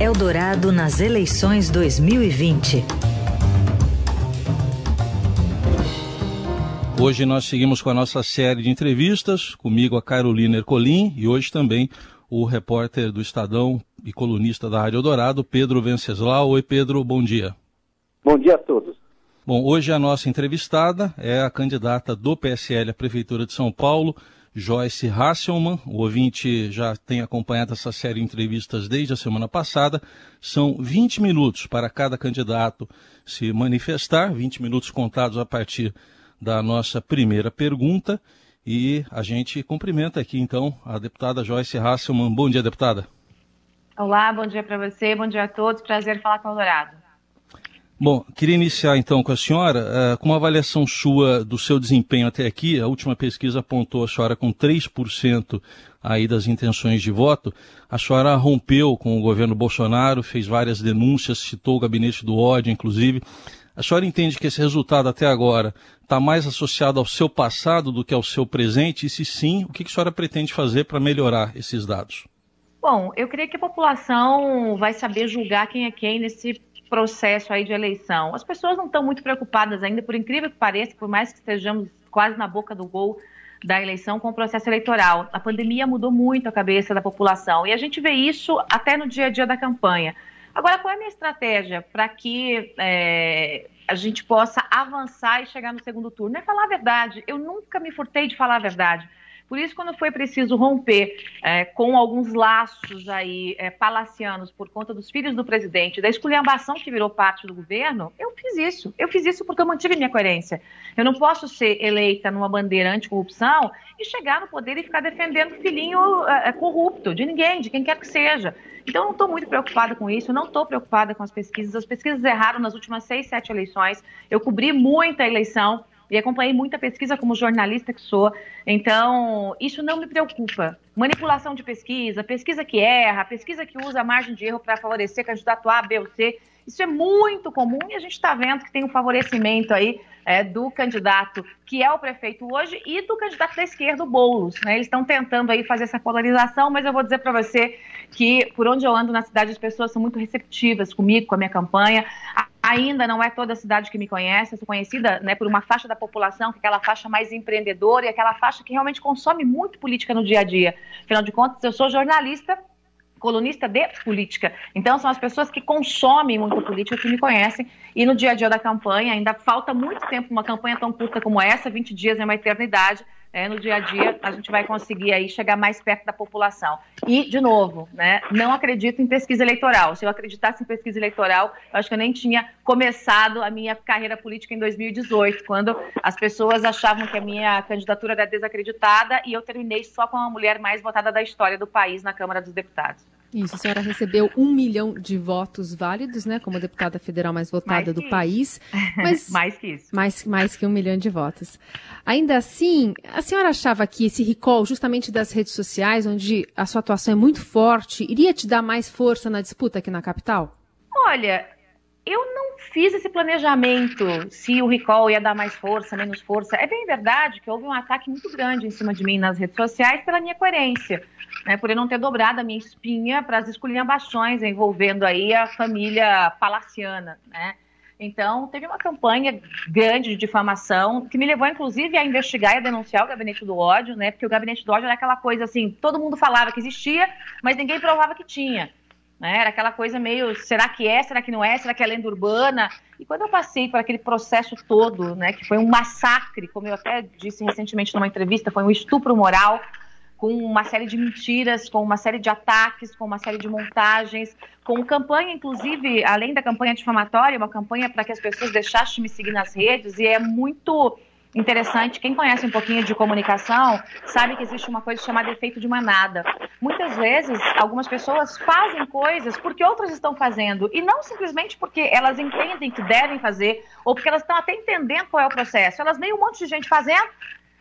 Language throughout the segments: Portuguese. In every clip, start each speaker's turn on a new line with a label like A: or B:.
A: Eldorado nas eleições 2020.
B: Hoje nós seguimos com a nossa série de entrevistas, comigo a Carolina Ercolim e hoje também o repórter do Estadão e colunista da Rádio Eldorado, Pedro Venceslau. Oi Pedro, bom dia.
C: Bom dia a todos.
B: Bom, hoje a nossa entrevistada é a candidata do PSL à Prefeitura de São Paulo, Joyce Hasselmann. O ouvinte já tem acompanhado essa série de entrevistas desde a semana passada. São 20 minutos para cada candidato se manifestar, 20 minutos contados a partir da nossa primeira pergunta. E a gente cumprimenta aqui então a deputada Joyce Hasselmann. Bom dia, deputada.
D: Olá, bom dia para você, bom dia a todos. Prazer falar com o Dourado.
B: Bom, queria iniciar então com a senhora, uh, com uma avaliação sua do seu desempenho até aqui. A última pesquisa apontou a senhora com 3% aí das intenções de voto. A senhora rompeu com o governo Bolsonaro, fez várias denúncias, citou o gabinete do ódio, inclusive. A senhora entende que esse resultado até agora está mais associado ao seu passado do que ao seu presente? E se sim, o que a senhora pretende fazer para melhorar esses dados?
D: Bom, eu creio que a população vai saber julgar quem é quem nesse processo aí de eleição. As pessoas não estão muito preocupadas ainda, por incrível que pareça, por mais que estejamos quase na boca do gol da eleição com o processo eleitoral. A pandemia mudou muito a cabeça da população e a gente vê isso até no dia a dia da campanha. Agora, qual é a minha estratégia para que é, a gente possa avançar e chegar no segundo turno? É falar a verdade. Eu nunca me furtei de falar a verdade. Por isso, quando foi preciso romper é, com alguns laços aí é, palacianos por conta dos filhos do presidente, da esculhambação que virou parte do governo, eu fiz isso. Eu fiz isso porque eu mantive minha coerência. Eu não posso ser eleita numa bandeira anticorrupção e chegar no poder e ficar defendendo filhinho é, é corrupto de ninguém, de quem quer que seja. Então, não estou muito preocupada com isso, não estou preocupada com as pesquisas. As pesquisas erraram nas últimas seis, sete eleições. Eu cobri muita eleição e acompanhei muita pesquisa como jornalista que sou, então isso não me preocupa. Manipulação de pesquisa, pesquisa que erra, pesquisa que usa a margem de erro para favorecer candidato A, B ou C, isso é muito comum e a gente está vendo que tem um favorecimento aí é, do candidato que é o prefeito hoje e do candidato da esquerda, o Boulos. Né? Eles estão tentando aí fazer essa polarização, mas eu vou dizer para você que por onde eu ando na cidade as pessoas são muito receptivas comigo, com a minha campanha. Ainda não é toda a cidade que me conhece, eu sou conhecida né, por uma faixa da população, que é aquela faixa mais empreendedora e aquela faixa que realmente consome muito política no dia a dia. Afinal de contas, eu sou jornalista colunista de política. Então, são as pessoas que consomem muito política que me conhecem. E no dia a dia da campanha, ainda falta muito tempo, uma campanha tão curta como essa, 20 dias é uma eternidade. É, no dia a dia, a gente vai conseguir aí chegar mais perto da população. E, de novo, né, não acredito em pesquisa eleitoral. Se eu acreditasse em pesquisa eleitoral, eu acho que eu nem tinha começado a minha carreira política em 2018, quando as pessoas achavam que a minha candidatura era desacreditada e eu terminei só com a mulher mais votada da história do país na Câmara dos Deputados.
E: Isso, a senhora recebeu um milhão de votos válidos, né, como deputada federal mais votada mais do país.
D: Mas mais que isso.
E: Mais, mais que um milhão de votos. Ainda assim, a senhora achava que esse recall, justamente das redes sociais, onde a sua atuação é muito forte, iria te dar mais força na disputa aqui na capital?
D: Olha, eu não fiz esse planejamento se o recall ia dar mais força, menos força. É bem verdade que houve um ataque muito grande em cima de mim nas redes sociais pela minha coerência, né, por eu não ter dobrado a minha espinha para as esculhambações envolvendo aí a família palaciana, né? Então, teve uma campanha grande de difamação, que me levou, inclusive, a investigar e a denunciar o gabinete do ódio, né? Porque o gabinete do ódio era aquela coisa assim, todo mundo falava que existia, mas ninguém provava que tinha. Né? Era aquela coisa meio, será que é, será que não é, será que é lenda urbana? E quando eu passei por aquele processo todo, né, que foi um massacre, como eu até disse recentemente numa entrevista, foi um estupro moral, com uma série de mentiras, com uma série de ataques, com uma série de montagens, com campanha, inclusive, além da campanha difamatória, uma campanha para que as pessoas deixassem de me seguir nas redes, e é muito interessante. Quem conhece um pouquinho de comunicação sabe que existe uma coisa chamada efeito de manada. Muitas vezes, algumas pessoas fazem coisas porque outras estão fazendo e não simplesmente porque elas entendem que devem fazer ou porque elas estão até entendendo qual é o processo. Elas veem um monte de gente fazendo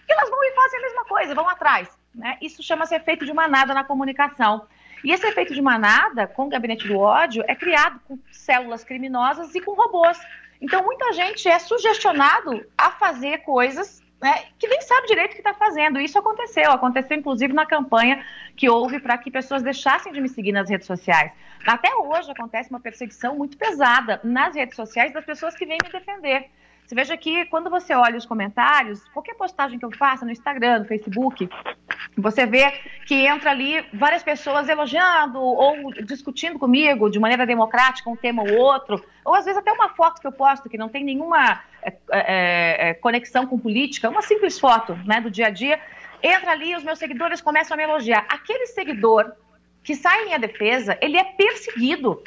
D: e elas vão e fazem a mesma coisa, vão atrás. Né? Isso chama-se efeito de manada na comunicação. E esse efeito de manada, com o gabinete do ódio, é criado com células criminosas e com robôs. Então, muita gente é sugestionado a fazer coisas né, que nem sabe direito o que está fazendo. Isso aconteceu, aconteceu inclusive na campanha que houve para que pessoas deixassem de me seguir nas redes sociais. Até hoje acontece uma perseguição muito pesada nas redes sociais das pessoas que vêm me defender. Você veja que quando você olha os comentários, qualquer postagem que eu faça no Instagram, no Facebook, você vê que entra ali várias pessoas elogiando ou discutindo comigo de maneira democrática um tema ou outro, ou às vezes até uma foto que eu posto que não tem nenhuma é, é, é, conexão com política, uma simples foto né, do dia a dia, entra ali e os meus seguidores começam a me elogiar. Aquele seguidor que sai em minha defesa, ele é perseguido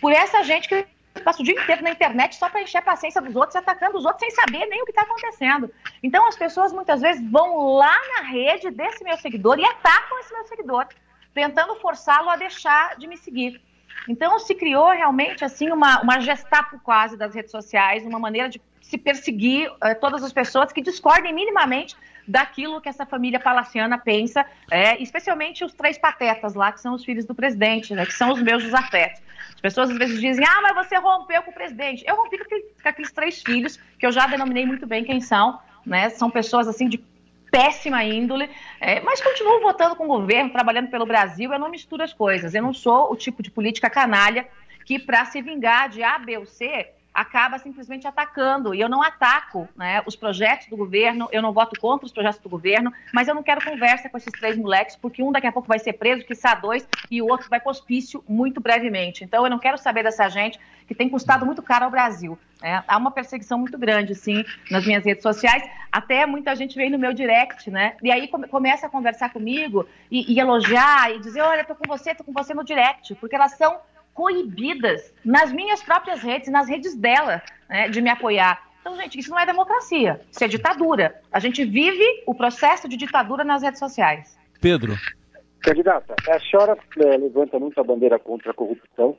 D: por essa gente que passa o dia inteiro na internet só para encher a paciência dos outros, atacando os outros sem saber nem o que está acontecendo. Então as pessoas muitas vezes vão lá na rede desse meu seguidor e atacam esse meu seguidor, tentando forçá-lo a deixar de me seguir. Então se criou realmente assim uma, uma gestapo quase das redes sociais, uma maneira de se perseguir uh, todas as pessoas que discordem minimamente daquilo que essa família palaciana pensa, é, especialmente os três patetas lá, que são os filhos do presidente, né, que são os meus desafetos. As pessoas às vezes dizem, ah, mas você rompeu com o presidente. Eu rompi com, aquele, com aqueles três filhos, que eu já denominei muito bem quem são, né? São pessoas assim de péssima índole, é, mas continuo votando com o governo, trabalhando pelo Brasil, eu não misturo as coisas. Eu não sou o tipo de política canalha que, para se vingar de A, B ou C, acaba simplesmente atacando. E eu não ataco né, os projetos do governo, eu não voto contra os projetos do governo, mas eu não quero conversa com esses três moleques, porque um daqui a pouco vai ser preso, que está dois, e o outro vai para hospício muito brevemente. Então eu não quero saber dessa gente que tem custado muito caro ao Brasil. Né? Há uma perseguição muito grande, sim, nas minhas redes sociais. Até muita gente vem no meu direct, né? E aí come, começa a conversar comigo e, e elogiar e dizer: olha, tô com você, tô com você no direct, porque elas são coibidas nas minhas próprias redes, nas redes dela, né, de me apoiar. Então, gente, isso não é democracia, isso é ditadura. A gente vive o processo de ditadura nas redes sociais.
B: Pedro.
C: Candidata, a senhora é, levanta muito a bandeira contra a corrupção,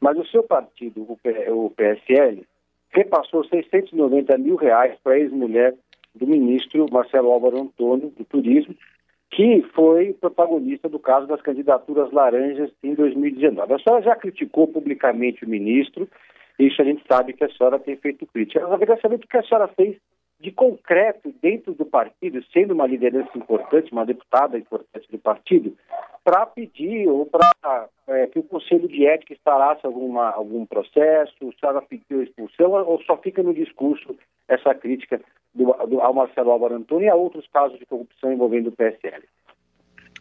C: mas o seu partido, o, P, o PSL, repassou 690 mil reais para a ex-mulher do ministro Marcelo Álvaro Antônio, do Turismo, que foi protagonista do caso das candidaturas laranjas em 2019. A senhora já criticou publicamente o ministro, isso a gente sabe que a senhora tem feito crítica. Eu queria saber o que a senhora fez de concreto dentro do partido, sendo uma liderança importante, uma deputada importante do partido, para pedir ou para é, que o Conselho de Ética instalasse alguma, algum processo, se ela pediu expulsão ou só fica no discurso essa crítica do, do, ao Marcelo Álvaro Antônio e a outros casos de corrupção envolvendo o PSL.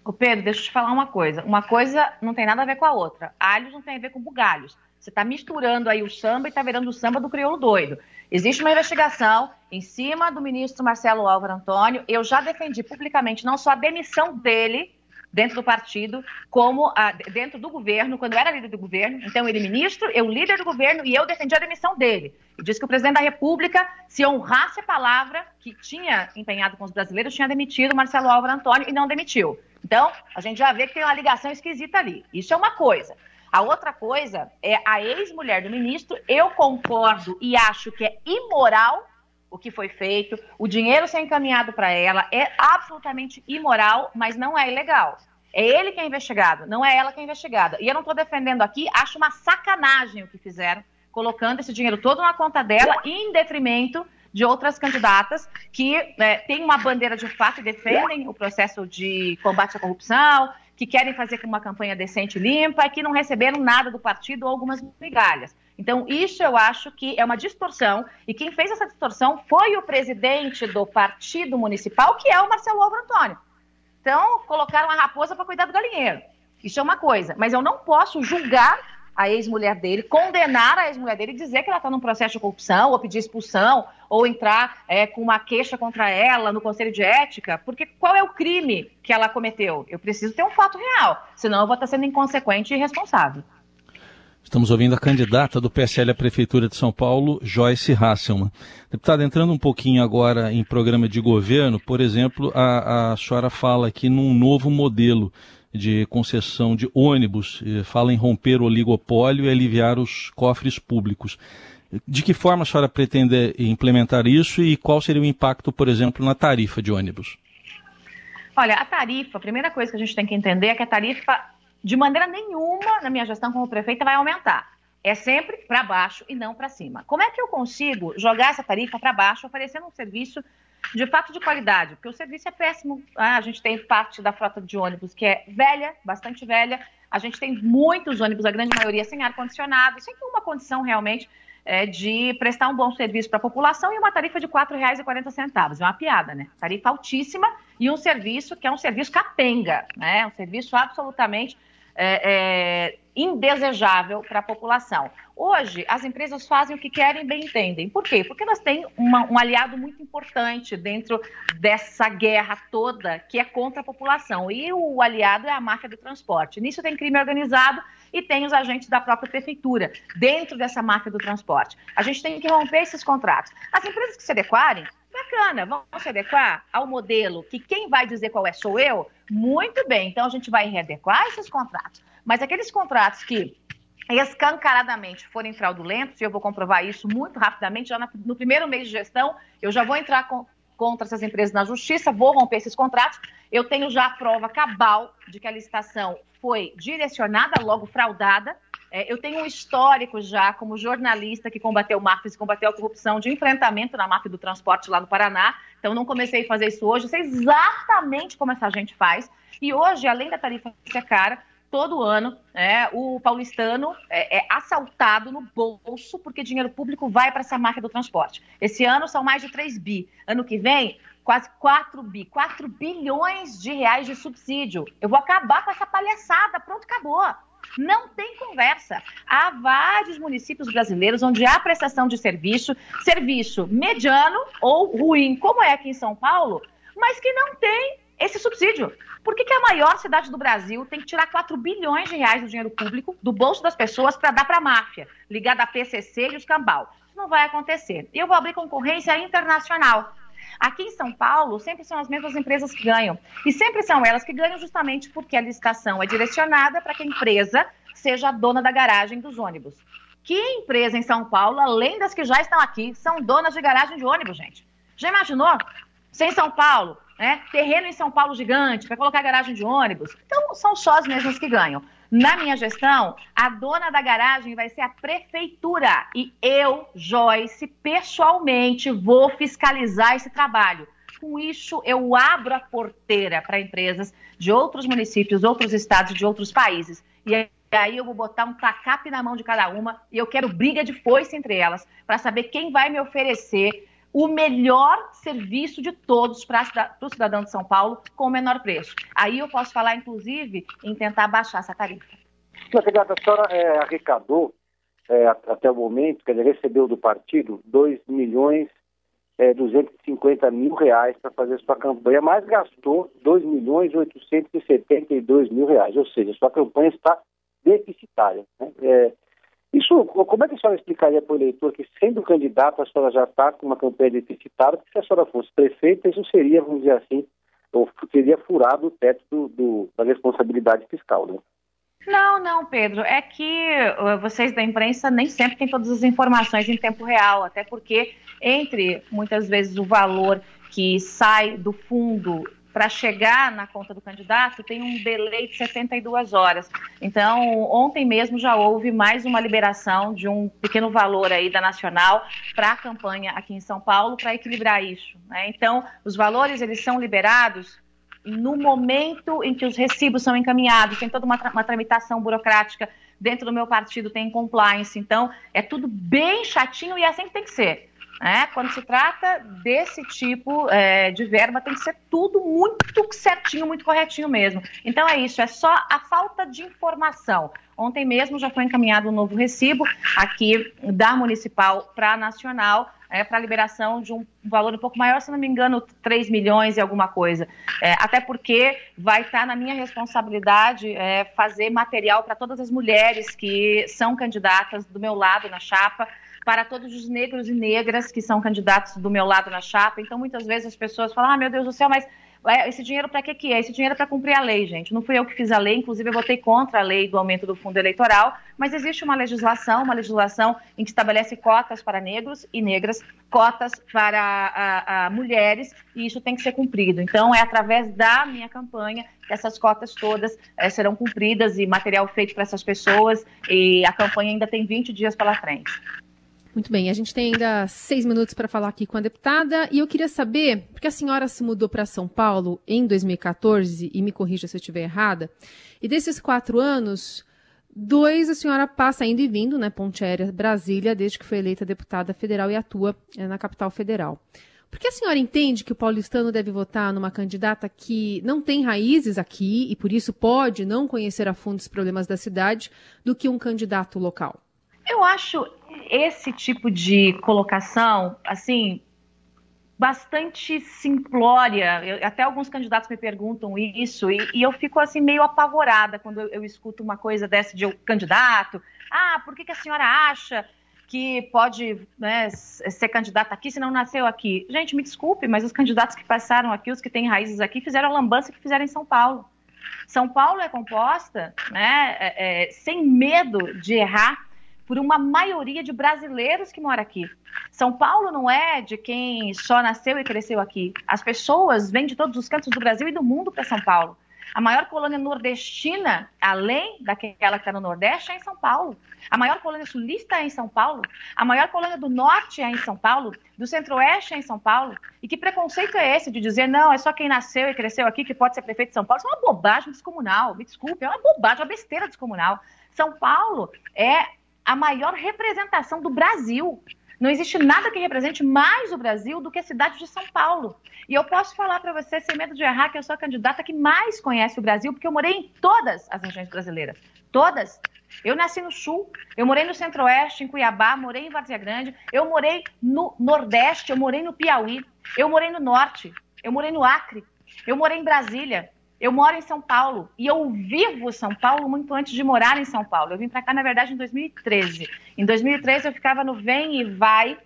D: O Pedro, deixa eu te falar uma coisa. Uma coisa não tem nada a ver com a outra. Alhos não tem a ver com bugalhos. Você está misturando aí o samba e está virando o samba do crioulo doido. Existe uma investigação em cima do ministro Marcelo Álvaro Antônio. Eu já defendi publicamente não só a demissão dele, dentro do partido, como a, dentro do governo, quando eu era líder do governo. Então, ele ministro, eu líder do governo e eu defendi a demissão dele. E disse que o presidente da República, se honrasse a palavra que tinha empenhado com os brasileiros, tinha demitido Marcelo Álvaro Antônio e não demitiu. Então, a gente já vê que tem uma ligação esquisita ali. Isso é uma coisa. A outra coisa é a ex-mulher do ministro. Eu concordo e acho que é imoral o que foi feito, o dinheiro ser encaminhado para ela é absolutamente imoral, mas não é ilegal. É ele que é investigado, não é ela que é investigada. E eu não estou defendendo aqui, acho uma sacanagem o que fizeram, colocando esse dinheiro todo na conta dela, em detrimento de outras candidatas que é, têm uma bandeira de fato e defendem o processo de combate à corrupção, que querem fazer uma campanha decente limpa e que não receberam nada do partido ou algumas migalhas. Então, isso eu acho que é uma distorção, e quem fez essa distorção foi o presidente do partido municipal, que é o Marcelo Álvaro Antônio. Então, colocaram a raposa para cuidar do galinheiro. Isso é uma coisa, mas eu não posso julgar a ex-mulher dele, condenar a ex-mulher dele e dizer que ela está num processo de corrupção, ou pedir expulsão, ou entrar é, com uma queixa contra ela no Conselho de Ética, porque qual é o crime que ela cometeu? Eu preciso ter um fato real, senão eu vou estar sendo inconsequente e irresponsável.
B: Estamos ouvindo a candidata do PSL à Prefeitura de São Paulo, Joyce Hasselmann. Deputada, entrando um pouquinho agora em programa de governo, por exemplo, a, a senhora fala aqui num novo modelo de concessão de ônibus, fala em romper o oligopólio e aliviar os cofres públicos. De que forma a senhora pretende implementar isso e qual seria o impacto, por exemplo, na tarifa de ônibus?
D: Olha, a tarifa, a primeira coisa que a gente tem que entender é que a tarifa de maneira nenhuma, na minha gestão como prefeita, vai aumentar. É sempre para baixo e não para cima. Como é que eu consigo jogar essa tarifa para baixo, oferecendo um serviço de fato de qualidade, porque o serviço é péssimo. Ah, a gente tem parte da frota de ônibus que é velha, bastante velha. A gente tem muitos ônibus, a grande maioria sem ar-condicionado, sem nenhuma condição realmente é, de prestar um bom serviço para a população e uma tarifa de R$ 4,40. É uma piada, né? Tarifa altíssima e um serviço que é um serviço capenga, né? Um serviço absolutamente é, é, indesejável para a população. Hoje, as empresas fazem o que querem e bem entendem. Por quê? Porque elas têm uma, um aliado muito importante dentro dessa guerra toda que é contra a população. E o aliado é a máfia do transporte. Nisso tem crime organizado e tem os agentes da própria prefeitura dentro dessa máfia do transporte. A gente tem que romper esses contratos. As empresas que se adequarem, bacana, vamos se adequar ao modelo que quem vai dizer qual é sou eu? Muito bem, então a gente vai readequar esses contratos. Mas aqueles contratos que escancaradamente forem fraudulentos, e eu vou comprovar isso muito rapidamente, já no primeiro mês de gestão, eu já vou entrar com, contra essas empresas na justiça, vou romper esses contratos. Eu tenho já a prova cabal de que a licitação foi direcionada, logo fraudada. É, eu tenho um histórico já como jornalista que combateu máfias e combateu a corrupção de enfrentamento na máfia do transporte lá no Paraná. Então, não comecei a fazer isso hoje. Eu sei exatamente como essa gente faz. E hoje, além da tarifa ser cara, todo ano é, o paulistano é, é, assaltado no bolso porque dinheiro público vai para essa máquina do transporte. Esse ano são mais de 3 bi. Ano que vem, quase 4 bi. 4 bilhões de reais de subsídio. Eu vou acabar com essa palhaçada. Pronto, acabou. Não tem conversa. Há vários municípios brasileiros onde há prestação de serviço, serviço mediano ou ruim, como é aqui em São Paulo, mas que não tem esse subsídio. Por que, que a maior cidade do Brasil tem que tirar 4 bilhões de reais do dinheiro público do bolso das pessoas para dar para a máfia, ligada à PCC e os cambal? Isso não vai acontecer. Eu vou abrir concorrência internacional. Aqui em São Paulo, sempre são as mesmas empresas que ganham. E sempre são elas que ganham justamente porque a licitação é direcionada para que a empresa seja a dona da garagem dos ônibus. Que empresa em São Paulo, além das que já estão aqui, são donas de garagem de ônibus, gente? Já imaginou? Sem São Paulo, né? Terreno em São Paulo gigante, para colocar garagem de ônibus. Então, são só as mesmas que ganham. Na minha gestão, a dona da garagem vai ser a prefeitura. E eu, Joyce, pessoalmente vou fiscalizar esse trabalho. Com isso, eu abro a porteira para empresas de outros municípios, outros estados, de outros países. E aí eu vou botar um tacape na mão de cada uma e eu quero briga de foice entre elas para saber quem vai me oferecer o melhor serviço de todos para o cidadão de São Paulo com o menor preço. Aí eu posso falar, inclusive, em tentar baixar essa tarifa.
C: Secretária, a senhora é, arrecadou é, até o momento, quer dizer, recebeu do partido 2 milhões é, 250 mil reais para fazer sua campanha, mas gastou 2 milhões 872 mil reais, ou seja, sua campanha está deficitária. Né? É, isso, como é que a senhora explicaria para o eleitor que, sendo candidato, a senhora já está com uma campanha deficitária, porque se a senhora fosse prefeita, isso seria, vamos dizer assim, ou teria furado o teto do, do, da responsabilidade fiscal, né?
D: Não, não, Pedro. É que vocês da imprensa nem sempre têm todas as informações em tempo real, até porque entre muitas vezes o valor que sai do fundo para chegar na conta do candidato tem um delay de 72 horas. Então, ontem mesmo já houve mais uma liberação de um pequeno valor aí da Nacional para a campanha aqui em São Paulo para equilibrar isso. Né? Então, os valores eles são liberados no momento em que os recibos são encaminhados, tem toda uma, tra uma tramitação burocrática dentro do meu partido, tem compliance, então é tudo bem chatinho e é assim que tem que ser. Né? Quando se trata desse tipo é, de verba, tem que ser tudo muito certinho, muito corretinho mesmo. Então é isso, é só a falta de informação. Ontem mesmo já foi encaminhado um novo recibo aqui da municipal para a nacional, é, para liberação de um valor um pouco maior, se não me engano, 3 milhões e alguma coisa. É, até porque vai estar tá na minha responsabilidade é, fazer material para todas as mulheres que são candidatas do meu lado na chapa para todos os negros e negras que são candidatos do meu lado na chapa. Então, muitas vezes as pessoas falam: ah, meu Deus do céu, mas é, esse dinheiro para que, que é? Esse dinheiro é para cumprir a lei, gente. Não fui eu que fiz a lei, inclusive eu votei contra a lei do aumento do fundo eleitoral, mas existe uma legislação, uma legislação em que estabelece cotas para negros e negras, cotas para a, a mulheres, e isso tem que ser cumprido. Então, é através da minha campanha que essas cotas todas é, serão cumpridas e material feito para essas pessoas, e a campanha ainda tem 20 dias pela frente.
E: Muito bem, a gente tem ainda seis minutos para falar aqui com a deputada e eu queria saber, porque a senhora se mudou para São Paulo em 2014, e me corrija se eu estiver errada, e desses quatro anos, dois a senhora passa indo e vindo, né, Ponte Aérea Brasília, desde que foi eleita deputada federal e atua é, na capital federal. Por que a senhora entende que o paulistano deve votar numa candidata que não tem raízes aqui e por isso pode não conhecer a fundo os problemas da cidade do que um candidato local?
D: Eu acho esse tipo de colocação, assim, bastante simplória. Eu, até alguns candidatos me perguntam isso e, e, eu fico assim meio apavorada quando eu, eu escuto uma coisa dessa de um candidato. Ah, por que, que a senhora acha que pode né, ser candidata aqui se não nasceu aqui. Gente, me desculpe, mas os candidatos que passaram aqui, os que têm raízes aqui, fizeram a lambança que fizeram em São Paulo. São Paulo é composta, né, é, é, sem medo de errar, por uma maioria de brasileiros que mora aqui. São Paulo não é de quem só nasceu e cresceu aqui. As pessoas vêm de todos os cantos do Brasil e do mundo para São Paulo. A maior colônia nordestina, além daquela que está no Nordeste, é em São Paulo. A maior colônia sulista é em São Paulo. A maior colônia do Norte é em São Paulo. Do Centro-Oeste é em São Paulo. E que preconceito é esse de dizer, não, é só quem nasceu e cresceu aqui que pode ser prefeito de São Paulo? Isso é uma bobagem descomunal. Me desculpe, é uma bobagem, uma besteira descomunal. São Paulo é a maior representação do Brasil. Não existe nada que represente mais o Brasil do que a cidade de São Paulo. E eu posso falar para você, sem medo de errar, que eu sou a candidata que mais conhece o Brasil, porque eu morei em todas as regiões brasileiras. Todas. Eu nasci no Sul, eu morei no Centro-Oeste, em Cuiabá, morei em Várzea Grande, eu morei no Nordeste, eu morei no Piauí, eu morei no Norte, eu morei no Acre, eu morei em Brasília, eu moro em São Paulo e eu vivo São Paulo muito antes de morar em São Paulo. Eu vim para cá, na verdade, em 2013. Em 2013 eu ficava no vem e vai,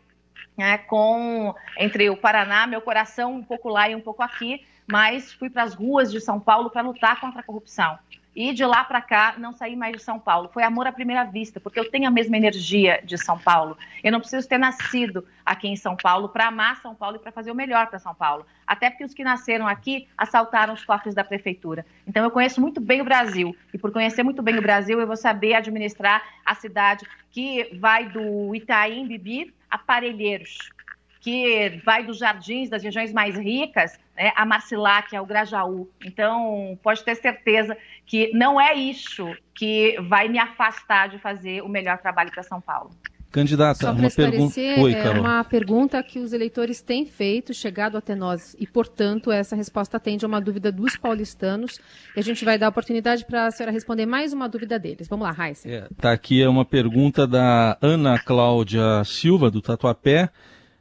D: né, com entre o Paraná, meu coração um pouco lá e um pouco aqui, mas fui para as ruas de São Paulo para lutar contra a corrupção. E de lá para cá, não saí mais de São Paulo. Foi amor à primeira vista, porque eu tenho a mesma energia de São Paulo. Eu não preciso ter nascido aqui em São Paulo para amar São Paulo e para fazer o melhor para São Paulo. Até porque os que nasceram aqui assaltaram os cofres da prefeitura. Então eu conheço muito bem o Brasil. E por conhecer muito bem o Brasil, eu vou saber administrar a cidade que vai do Itaim Bibi a Parelheiros que vai dos jardins das regiões mais ricas né, a Marcilac, ao Grajaú. Então, pode ter certeza que não é isso que vai me afastar de fazer o melhor trabalho para São Paulo.
B: Candidata,
E: uma pergunta. é uma pergunta que os eleitores têm feito, chegado até nós, e, portanto, essa resposta atende a uma dúvida dos paulistanos. E a gente vai dar a oportunidade para a senhora responder mais uma dúvida deles. Vamos lá, Raíssa.
B: Está é, tá aqui é uma pergunta da Ana Cláudia Silva, do Tatuapé.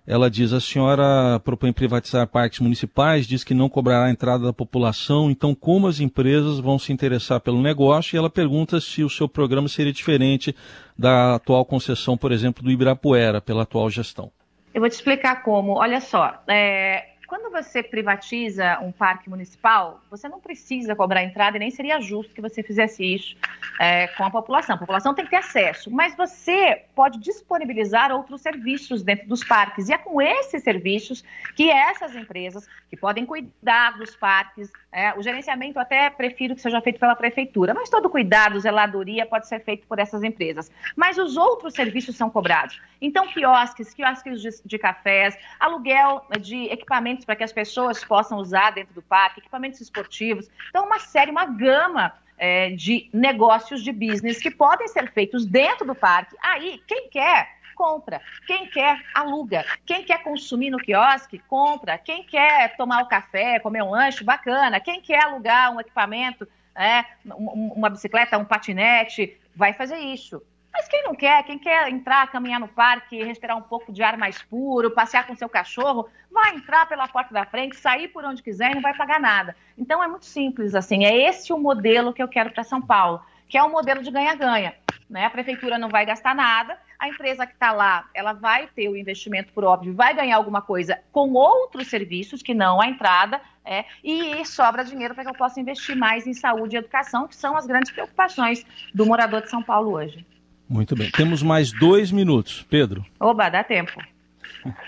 B: Ela diz: a senhora propõe privatizar parques municipais, diz que não cobrará a entrada da população, então como as empresas vão se interessar pelo negócio? E ela pergunta se o seu programa seria diferente da atual concessão, por exemplo, do Ibirapuera, pela atual gestão.
D: Eu vou te explicar como. Olha só, é, quando você privatiza um parque municipal, você não precisa cobrar entrada e nem seria justo que você fizesse isso é, com a população. A população tem que ter acesso, mas você pode disponibilizar outros serviços dentro dos parques. E é com esses serviços que essas empresas, que podem cuidar dos parques, é, o gerenciamento até prefiro que seja feito pela prefeitura, mas todo cuidado, zeladoria pode ser feito por essas empresas. Mas os outros serviços são cobrados. Então, quiosques, quiosques de, de cafés, aluguel de equipamentos para que as pessoas possam usar dentro do parque, equipamentos esportivos. Então, uma série, uma gama é, de negócios de business que podem ser feitos dentro do parque. Aí, quem quer compra. Quem quer, aluga. Quem quer consumir no quiosque, compra. Quem quer tomar o café, comer um lanche, bacana. Quem quer alugar um equipamento, é, uma bicicleta, um patinete, vai fazer isso. Mas quem não quer, quem quer entrar, caminhar no parque, respirar um pouco de ar mais puro, passear com seu cachorro, vai entrar pela porta da frente, sair por onde quiser e não vai pagar nada. Então é muito simples assim. É esse o modelo que eu quero para São Paulo, que é um modelo de ganha-ganha. Né? A prefeitura não vai gastar nada, a empresa que está lá, ela vai ter o investimento por óbvio, vai ganhar alguma coisa com outros serviços que não a entrada, é, e sobra dinheiro para que eu possa investir mais em saúde e educação, que são as grandes preocupações do morador de São Paulo hoje.
B: Muito bem. Temos mais dois minutos. Pedro.
D: Oba, dá tempo.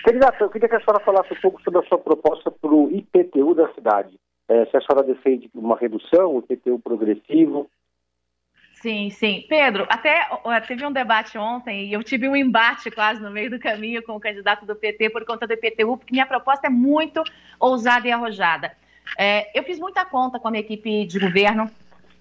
C: Candidata, eu queria que a senhora falasse um pouco sobre a sua proposta para o IPTU da cidade. É, se a senhora defende uma redução, o IPTU progressivo.
D: Sim, sim. Pedro, até teve um debate ontem e eu tive um embate quase no meio do caminho com o candidato do PT por conta do IPTU, porque minha proposta é muito ousada e arrojada. É, eu fiz muita conta com a minha equipe de governo.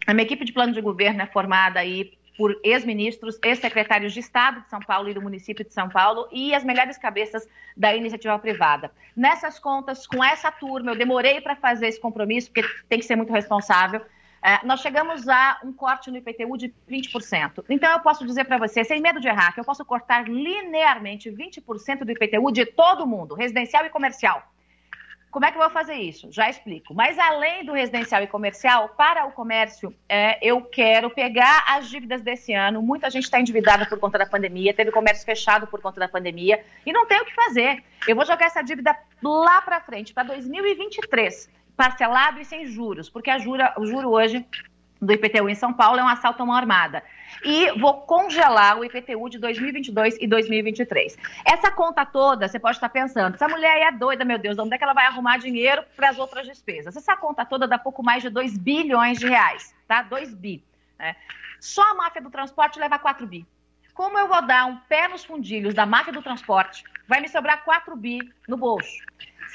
D: A minha equipe de plano de governo é formada aí por ex-ministros, ex-secretários de Estado de São Paulo e do município de São Paulo e as melhores cabeças da iniciativa privada. Nessas contas, com essa turma, eu demorei para fazer esse compromisso, porque tem que ser muito responsável. É, nós chegamos a um corte no IPTU de 20%. Então, eu posso dizer para você, sem medo de errar, que eu posso cortar linearmente 20% do IPTU de todo mundo, residencial e comercial. Como é que eu vou fazer isso? Já explico. Mas além do residencial e comercial, para o comércio, é, eu quero pegar as dívidas desse ano. Muita gente está endividada por conta da pandemia, teve comércio fechado por conta da pandemia e não tem o que fazer. Eu vou jogar essa dívida lá para frente, para 2023, parcelado e sem juros, porque a jura, o juro hoje do IPTU em São Paulo é um assalto à mão armada. E vou congelar o IPTU de 2022 e 2023. Essa conta toda, você pode estar pensando, essa mulher aí é doida, meu Deus, onde é que ela vai arrumar dinheiro para as outras despesas? Essa conta toda dá pouco mais de 2 bilhões de reais, tá? 2 bi. Né? Só a máfia do transporte leva 4 bi. Como eu vou dar um pé nos fundilhos da máfia do transporte, vai me sobrar 4 bi no bolso.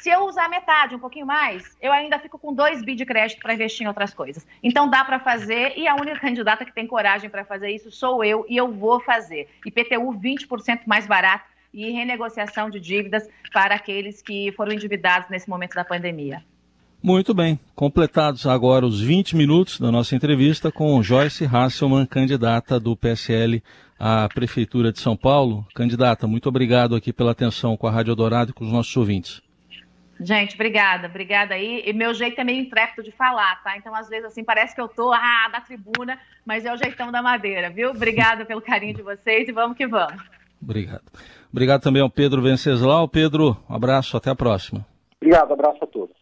D: Se eu usar metade, um pouquinho mais, eu ainda fico com 2 bi de crédito para investir em outras coisas. Então dá para fazer e a única candidata que tem coragem para fazer isso sou eu e eu vou fazer. IPTU 20% mais barato e renegociação de dívidas para aqueles que foram endividados nesse momento da pandemia.
B: Muito bem. Completados agora os 20 minutos da nossa entrevista com Joyce Hasselmann, candidata do PSL à Prefeitura de São Paulo. Candidata, muito obrigado aqui pela atenção com a Rádio Dourado e com os nossos ouvintes.
D: Gente, obrigada, obrigada aí. E meu jeito é meio intrépido de falar, tá? Então, às vezes, assim, parece que eu tô ah, na tribuna, mas é o jeitão da madeira, viu? Obrigada pelo carinho de vocês e vamos que vamos.
B: Obrigado. Obrigado também ao Pedro Venceslau. Pedro, um abraço, até a próxima.
C: Obrigado, abraço a todos.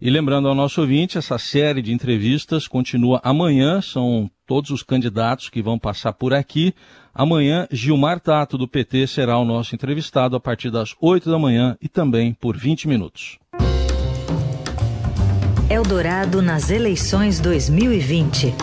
B: E lembrando ao nosso ouvinte, essa série de entrevistas continua amanhã, são todos os candidatos que vão passar por aqui. Amanhã, Gilmar Tato, do PT, será o nosso entrevistado a partir das 8 da manhã e também por 20 minutos.
A: Eldorado nas eleições 2020.